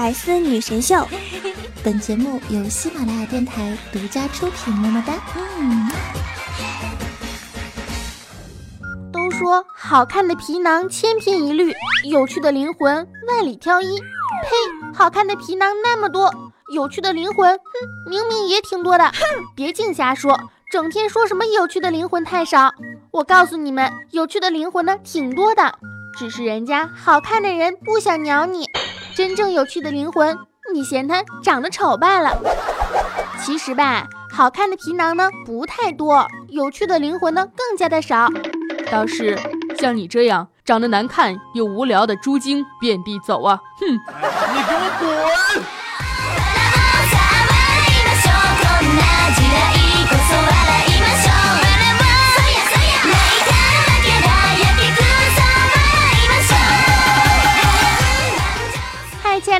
百思女神秀，本节目由喜马拉雅电台独家出品。么么哒。嗯。都说好看的皮囊千篇一律，有趣的灵魂万里挑一。呸！好看的皮囊那么多，有趣的灵魂，哼，明明也挺多的。哼，别净瞎说，整天说什么有趣的灵魂太少。我告诉你们，有趣的灵魂呢挺多的，只是人家好看的人不想鸟你。真正有趣的灵魂，你嫌他长得丑罢了。其实吧，好看的皮囊呢不太多，有趣的灵魂呢更加的少。倒是像你这样长得难看又无聊的猪精遍地走啊！哼，你给我滚！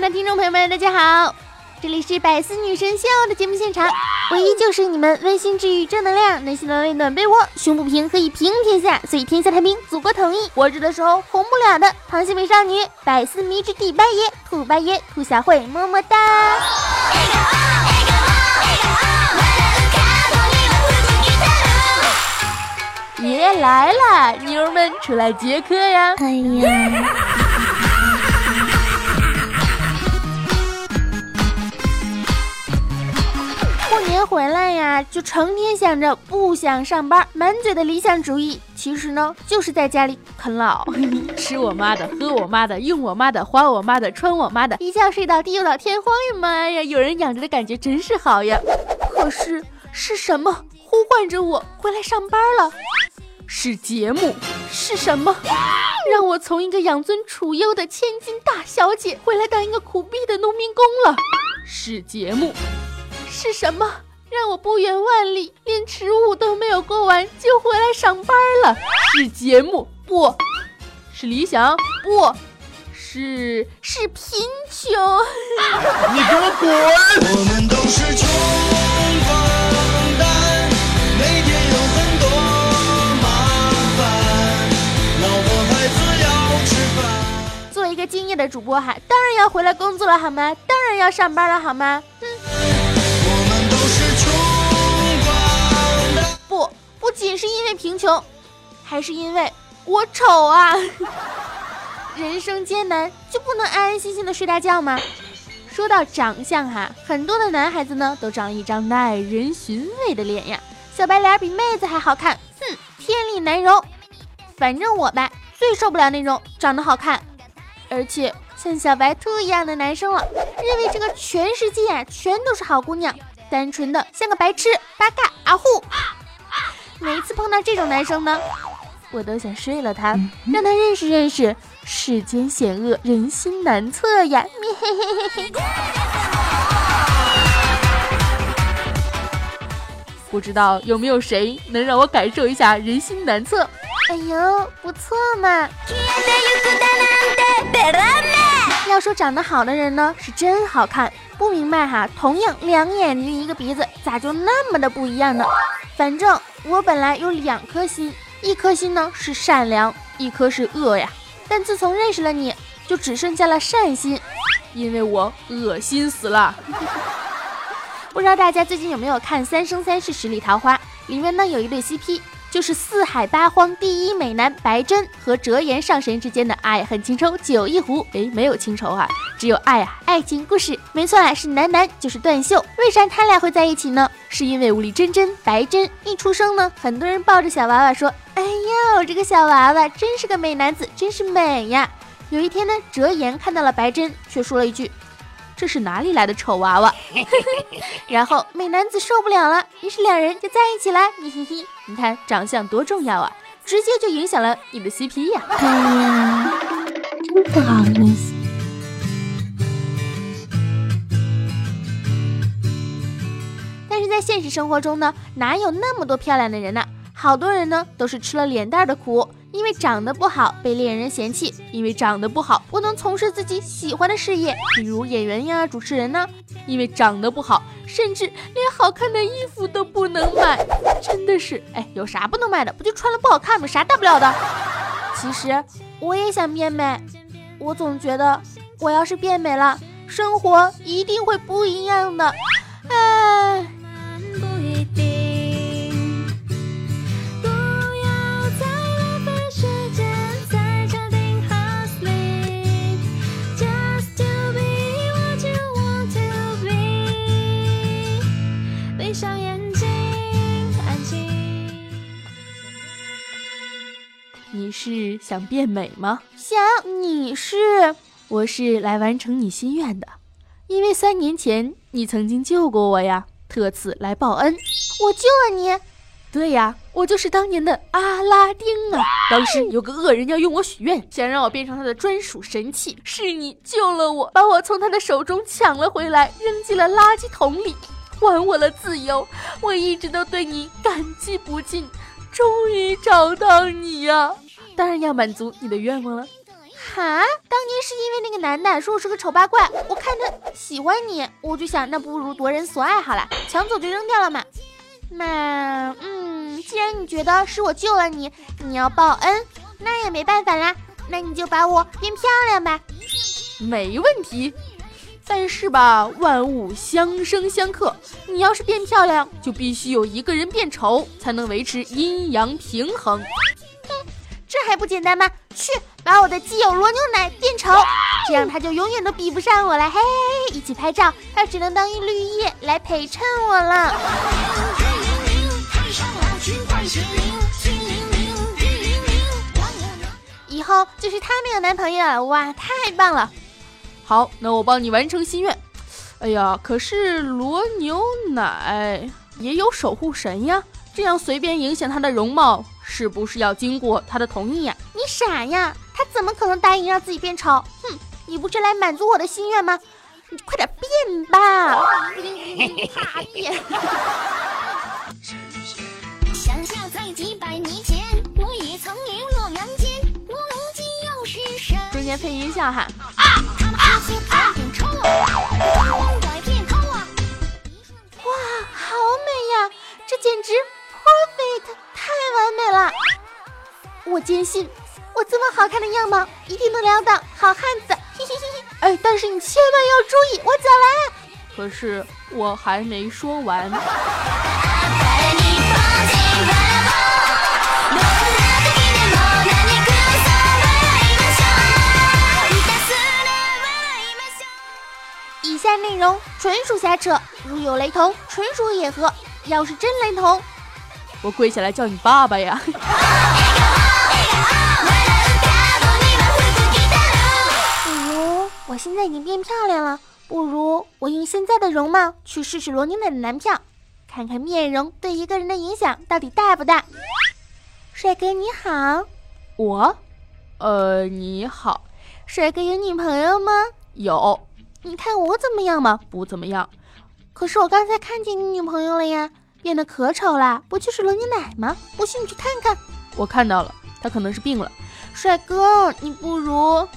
爱的听众朋友们，大家好，这里是百思女神秀的节目现场，我依旧是你们温馨治愈、正能量、暖心暖胃暖被窝、胸不平可以平天下，所以天下太平，祖国统一。我这的时候红不了的糖心美少女，百思迷之第八爷，兔八爷，兔小慧，么么哒。爷来了，妞们出来接客呀！哎呀。年回来呀，就成天想着不想上班，满嘴的理想主义，其实呢，就是在家里啃老，吃我妈的，喝我妈的，用我妈的，花我妈的，穿我妈的，一觉睡到地老天荒呀！妈呀，有人养着的感觉真是好呀。可是是什么呼唤着我回来上班了？是节目？是什么让我从一个养尊处优的千金大小姐回来当一个苦逼的农民工了？是节目？是什么让我不远万里，连迟午都没有过完就回来上班了？是节目？不是理想？不是是贫穷？你给我滚！我们都是穷光蛋，每天有很多麻烦，老婆孩子要吃饭。作为一个敬业的主播哈，当然要回来工作了好吗？当然要上班了好吗？不仅是因为贫穷，还是因为我丑啊！人生艰难，就不能安安心心的睡大觉吗？说到长相哈，很多的男孩子呢都长了一张耐人寻味的脸呀，小白脸比妹子还好看，哼，天理难容。反正我吧，最受不了那种长得好看，而且像小白兔一样的男生了，认为这个全世界啊全都是好姑娘，单纯的像个白痴，八嘎啊呼。每一次碰到这种男生呢，我都想睡了他，让他认识认识世间险恶，人心难测呀！不知道有没有谁能让我感受一下人心难测？哎呦，不错嘛！要说长得好的人呢，是真好看。不明白哈，同样两眼睛一个鼻子，咋就那么的不一样呢？反正我本来有两颗心，一颗心呢是善良，一颗是恶呀。但自从认识了你，就只剩下了善心，因为我恶心死了。不知道大家最近有没有看《三生三世十里桃花》？里面呢有一对 CP。就是四海八荒第一美男白真和折颜上神之间的爱恨情仇酒一壶，哎，没有情仇啊，只有爱啊，爱情故事，没错啊，是男男就是段秀。为啥他俩会在一起呢？是因为武力真真白真一出生呢，很多人抱着小娃娃说，哎呦，这个小娃娃真是个美男子，真是美呀。有一天呢，折颜看到了白真，却说了一句。这是哪里来的丑娃娃？然后美男子受不了了，于是两人就在一起了。嘿嘿嘿，你看长相多重要啊，直接就影响了你的 CP 呀！哎呀，真不好意思。但是在现实生活中呢，哪有那么多漂亮的人呢？好多人呢都是吃了脸蛋的苦。因为长得不好被恋人嫌弃，因为长得不好不能从事自己喜欢的事业，比如演员呀、主持人呢。因为长得不好，甚至连好看的衣服都不能买，真的是哎，有啥不能买的？不就穿了不好看吗？啥大不了的？其实我也想变美，我总觉得我要是变美了，生活一定会不一样的。是想变美吗？想你是我是来完成你心愿的，因为三年前你曾经救过我呀，特此来报恩。我救了你，对呀，我就是当年的阿拉丁啊！当时有个恶人要用我许愿，想让我变成他的专属神器，是你救了我，把我从他的手中抢了回来，扔进了垃圾桶里，还我了自由。我一直都对你感激不尽，终于找到你呀！当然要满足你的愿望了。哈，当年是因为那个男的说我是个丑八怪，我看他喜欢你，我就想那不如夺人所爱好了，抢走就扔掉了嘛。那嗯，既然你觉得是我救了你，你要报恩，那也没办法啦，那你就把我变漂亮吧。没问题，但是吧，万物相生相克，你要是变漂亮，就必须有一个人变丑，才能维持阴阳平衡。这还不简单吗？去把我的基友罗牛奶变丑，这样他就永远都比不上我了。嘿嘿嘿，一起拍照，他只能当一绿叶来陪衬我了。以后就是他没有男朋友了，哇，太棒了！好，那我帮你完成心愿。哎呀，可是罗牛奶也有守护神呀，这样随便影响他的容貌，是不是要经过他的同意呀？你傻呀？他怎么可能答应让自己变丑？哼，你不是来满足我的心愿吗？你快点变吧！啪变！想想在几百年前，我也曾流落人间，我如今又是谁？中间配音效哈。哇，好美呀！这简直我坚信，我这么好看的样貌，一定能撩到好汉子。嘿嘿嘿嘿！哎，但是你千万要注意，我走了。可是我还没说完。以下内容纯属瞎扯，如有雷同，纯属野合。要是真雷同，我跪下来叫你爸爸呀！我现在已经变漂亮了，不如我用现在的容貌去试试罗牛奶的男票，看看面容对一个人的影响到底大不大。帅哥你好，我，呃，你好，帅哥有女朋友吗？有，你看我怎么样嘛？不怎么样。可是我刚才看见你女朋友了呀，变得可丑了，不就是罗牛奶吗？不信你去看看。我看到了，她可能是病了。帅哥，你不如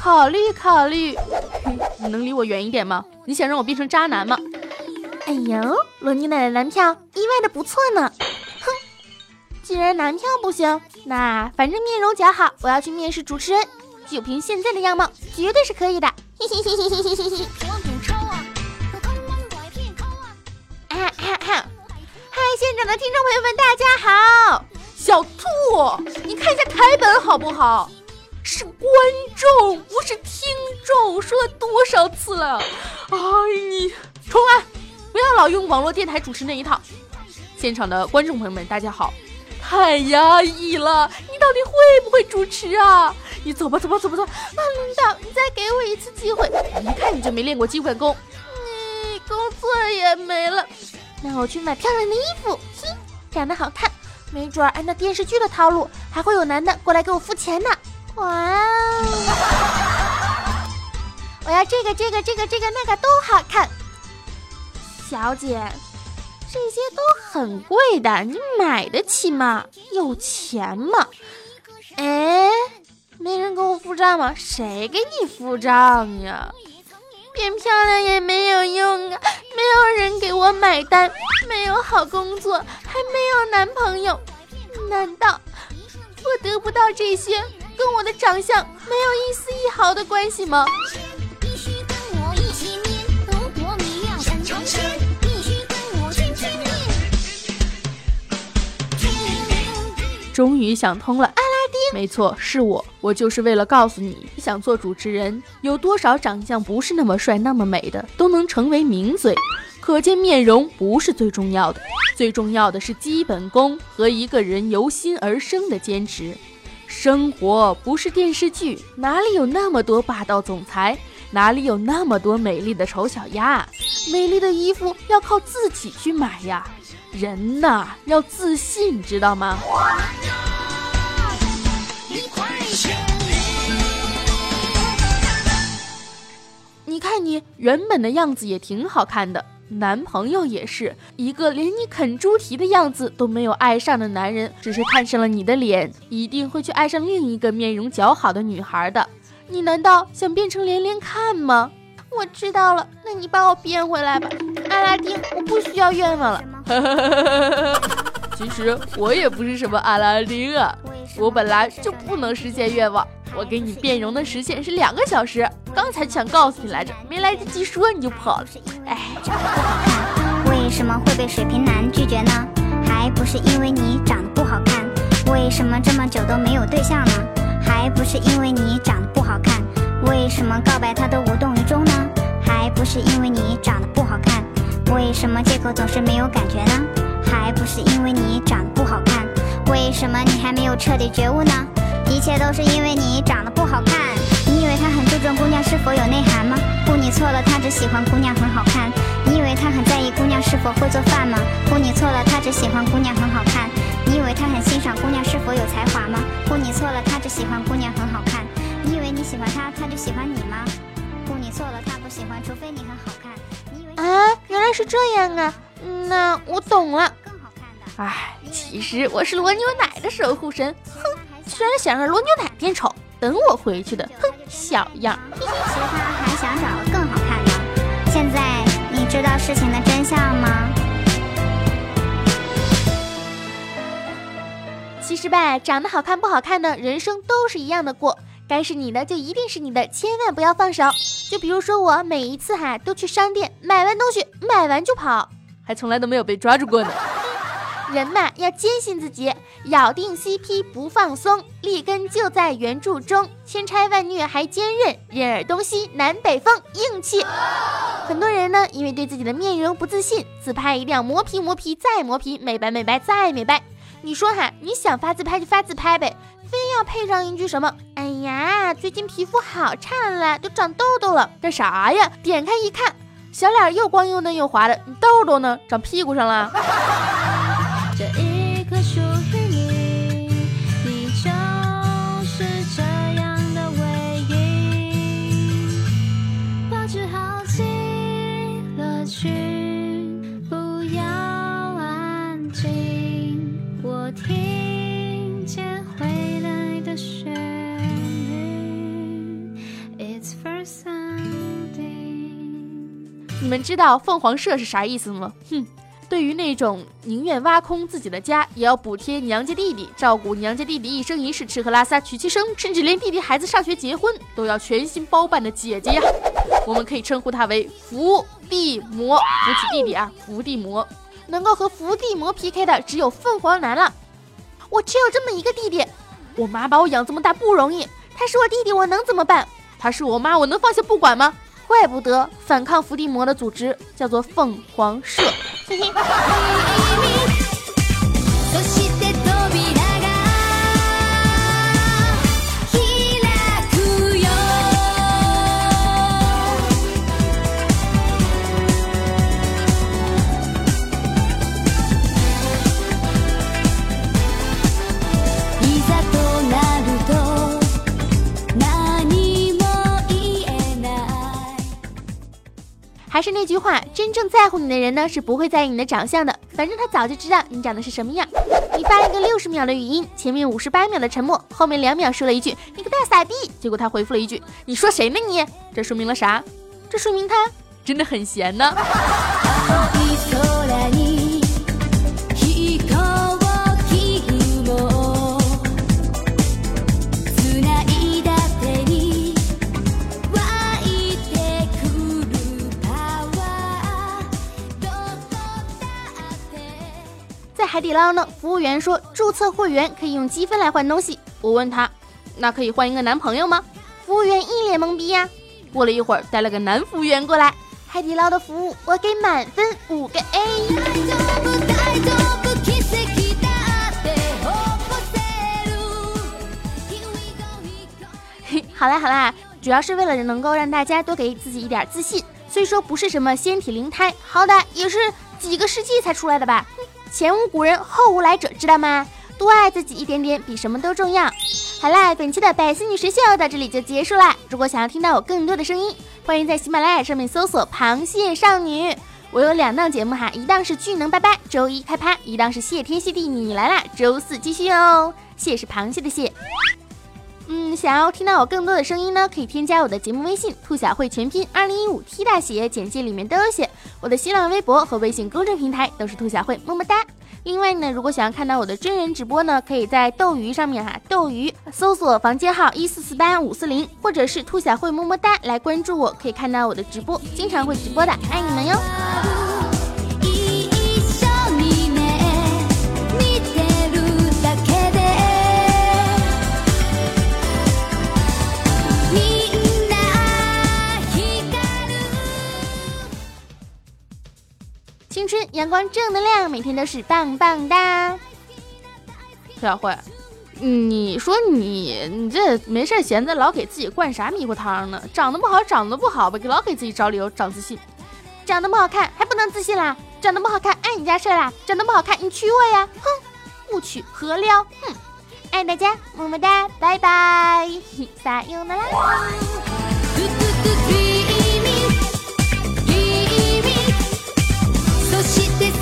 考虑考虑。你能离我远一点吗？你想让我变成渣男吗？哎呦，罗尼奶奶男票意外的不错呢。哼，既然男票不行，那反正面容姣好，我要去面试主持人，就凭现在的样貌，绝对是可以的。嘿嘿嘿嘿嘿嘿嘿。我变丑啊，我光拐骗偷啊。啊哈哈！嗨，现场的听众朋友们，大家好！小兔，你看一下台本好不好？是观众，不是听众，说了多少次了？哎，你重来，不要老用网络电台主持那一套。现场的观众朋友们，大家好。太压抑了，你到底会不会主持啊？你走吧，走吧，走吧，走。那领导，你再给我一次机会。一看你就没练过基本功。你工作也没了，那我去买漂亮的衣服。嘿，长得好看，没准儿按照电视剧的套路，还会有男的过来给我付钱呢。哇哦！我要这个，这个，这个，这个，那个都好看。小姐，这些都很贵的，你买得起吗？有钱吗？哎，没人给我付账吗？谁给你付账呀？变漂亮也没有用啊，没有人给我买单，没有好工作，还没有男朋友，难道我得不到这些，跟我的长相没有一丝一毫的关系吗？终于想通了，阿拉丁，没错，是我，我就是为了告诉你，想做主持人，有多少长相不是那么帅、那么美的，都能成为名嘴。可见面容不是最重要的，最重要的是基本功和一个人由心而生的坚持。生活不是电视剧，哪里有那么多霸道总裁？哪里有那么多美丽的丑小鸭？美丽的衣服要靠自己去买呀。人呐，要自信，知道吗？你看你原本的样子也挺好看的，男朋友也是一个连你啃猪蹄的样子都没有爱上的男人，只是看上了你的脸，一定会去爱上另一个面容姣好的女孩的。你难道想变成连连看吗？我知道了，那你把我变回来吧，阿拉丁，我不需要愿望了。其实我也不是什么阿拉丁啊，我本来就不能实现愿望。我给你变容的时限是两个小时，刚才想告诉你来着，没来得及说你就跑了。哎，为什么会被水瓶男拒绝呢？还不是因为你长得不好看。为什么这么久都没有对象呢？还不是因为你长得不好看。为什么告白他都无动于衷呢？还不是因为你长得不好看。为什么借口总是没有感觉呢？还不是因为你长得不好看。为什么你还没有彻底觉悟呢？一切都是因为你长得不好看。你以为他很注重姑娘是否有内涵吗？不，你错了，他只喜欢姑娘很好看。你以为他很在意姑娘是否会做饭吗？不，你错了，他只喜欢姑娘很好看。你以为他很欣赏姑娘是否有才华吗？不，你错了，他只喜欢姑娘很好看。你以为你喜欢他，他就喜欢你吗？不，你错了，他不喜欢，除非你很好看。你以为啊，原来是这样啊，嗯那我懂了。更好看的？哎，其实我是罗牛奶的守护神，哼，居然想让罗牛奶变丑，等我回去的，哼，小样。其实他还想找个更好看的。现在你知道事情的真相吗？其实吧，长得好看不好看的，人生都是一样的过。该是你的就一定是你的，千万不要放手。就比如说我每一次哈都去商店买完东西，买完就跑。还从来都没有被抓住过呢。人嘛要坚信自己，咬定 CP 不放松，立根就在原著中，千差万虐还坚韧，任尔东西南北风，硬气。很多人呢，因为对自己的面容不自信，自拍一定要磨皮磨皮再磨皮，美白美白再美白。你说哈，你想发自拍就发自拍呗，非要配上一句什么？哎呀，最近皮肤好差了，都长痘痘了，干啥呀？点开一看，小脸又光又嫩又滑的，你痘痘呢？长屁股上了。们知道凤凰社是啥意思吗？哼，对于那种宁愿挖空自己的家，也要补贴娘家弟弟，照顾娘家弟弟一生一世，吃喝拉撒娶妻生，甚至连弟弟孩子上学结婚都要全心包办的姐姐呀，我们可以称呼她为伏地魔，扶起弟弟啊，伏地魔。能够和伏地魔 PK 的只有凤凰男了。我只有这么一个弟弟，我妈把我养这么大不容易，他是我弟弟，我能怎么办？她是我妈，我能放下不管吗？怪不得反抗伏地魔的组织叫做凤凰社。还是那句话，真正在乎你的人呢，是不会在意你的长相的。反正他早就知道你长得是什么样。你发一个六十秒的语音，前面五十八秒的沉默，后面两秒说了一句“你个大傻逼”，结果他回复了一句“你说谁呢你”，这说明了啥？这说明他真的很闲呢。海底捞呢，服务员说注册会员可以用积分来换东西。我问他，那可以换一个男朋友吗？服务员一脸懵逼呀、过了一会儿，带了个男服务员过来，海底捞的服务我给满分五个 A。大丈夫大丈夫奇跡だって起こせる Here we go, here we go 嘿，好啦好啦，主要是为了能够让大家多给自己一点自信。虽说不是什么先体灵胎，好歹也是几个世纪才出来的吧。哼 前无古人后无来者，知道吗？多爱自己一点点，比什么都重要。好啦，本期的百思女神秀到这里就结束啦。如果想要听到我更多的声音，欢迎在喜马拉雅上面搜索“螃蟹少女”。我有两档节目哈，一档是巨能拜拜，周一开拍；一档是谢天谢地你来啦，周四继续哦。谢是螃蟹的蟹。嗯，想要听到我更多的声音呢，可以添加我的节目微信“兔小慧全拼二零一五 T 大写”，简介里面都有写。我的新浪微博和微信公众平台都是兔小慧，么么哒。另外呢，如果想要看到我的真人直播呢，可以在斗鱼上面哈，斗鱼搜索房间号一四四八五四零，或者是兔小慧么么哒来关注我，可以看到我的直播，经常会直播的，爱你们哟。阳光正能量，每天都是棒棒哒。小慧，你说你你这没事闲的老给自己灌啥迷糊汤呢？长得不好，长得不好吧，老给自己找理由长自信。长得不好看还不能自信啦？长得不好看碍你家事啦？长得不好看你娶我呀？哼，不娶何撩？哼，爱大家，么么哒，拜拜，撒由那拉。そして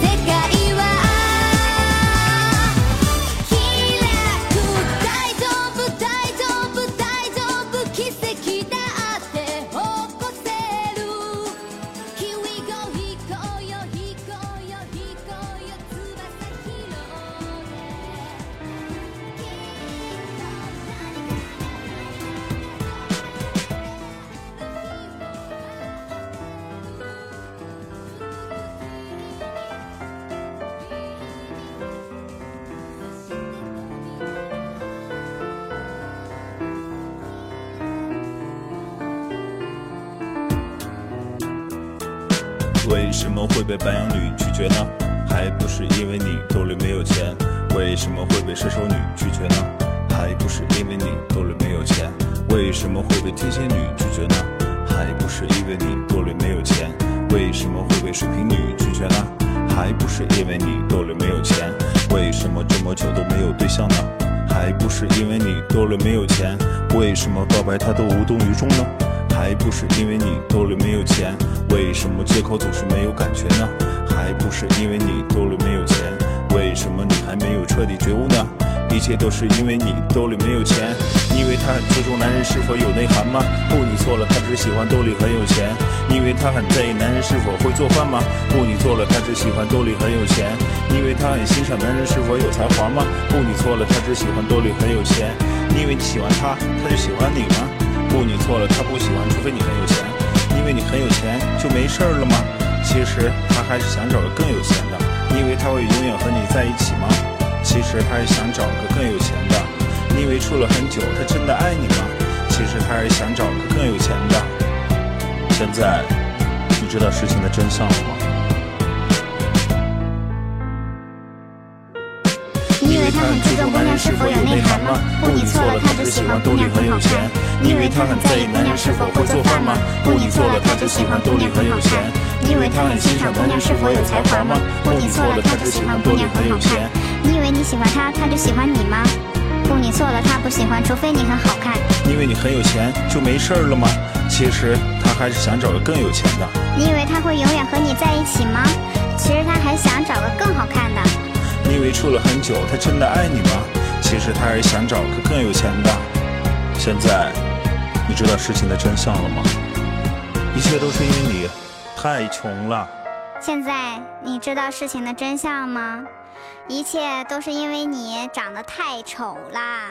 为什么会被白羊女拒绝呢？还不是因为你兜里没有钱。为什么会被射手女拒绝呢？还不是因为你兜里没有钱。为什么会被天蝎女拒绝呢？还不是因为你兜里没有钱。为什么会被水瓶女拒绝呢？还不是因为你兜里没有钱。为什么这么久都没有对象呢？还不是因为你兜里没有钱。为什么告白他都无动于衷呢？还不是因为你兜里没有钱，为什么借口总是没有感觉呢？还不是因为你兜里没有钱，为什么你还没有彻底觉悟呢？一切都是因为你兜里没有钱。你以为他很注重男人是否有内涵吗？不，你错了，他只喜欢兜里很有钱。你以为他很在意男人是否会做饭吗？不，你错了，他只喜欢兜里很有钱。你以为他很欣赏男人是否有才华吗？不，你错了，他只喜欢兜里很有钱。你以为你喜欢他，他就喜欢你吗？不，你错了，他不喜欢，除非你很有钱。因为你很有钱就没事儿了吗？其实他还是想找个更有钱的。你以为他会永远和你在一起吗？其实他是想找个更有钱的。你以为处了很久，他真的爱你吗？其实他是想找个更有钱的。现在你知道事情的真相了吗？很注重姑娘是否有内涵吗？不，你错了，他只喜欢姑娘很好看。你以为他很在意男人是否会做饭吗？不，你错了，他只喜欢兜里很有钱。你以为他很欣赏姑娘是否有才华吗？不，你错了，他只喜欢姑娘很好看。你以为你喜欢他，他就喜欢你吗？不，你错了，他不喜欢，除非你很好看。你以为你很有钱就没事儿了吗？其实他还是想找个更有钱的。你以为他会永远和你在一起吗？其实他还想找个更好看的。你以为处了很久，他真的爱你吗？其实他还是想找个更有钱的。现在你知道事情的真相了吗？一切都是因为你太穷了。现在你知道事情的真相吗？一切都是因为你长得太丑啦。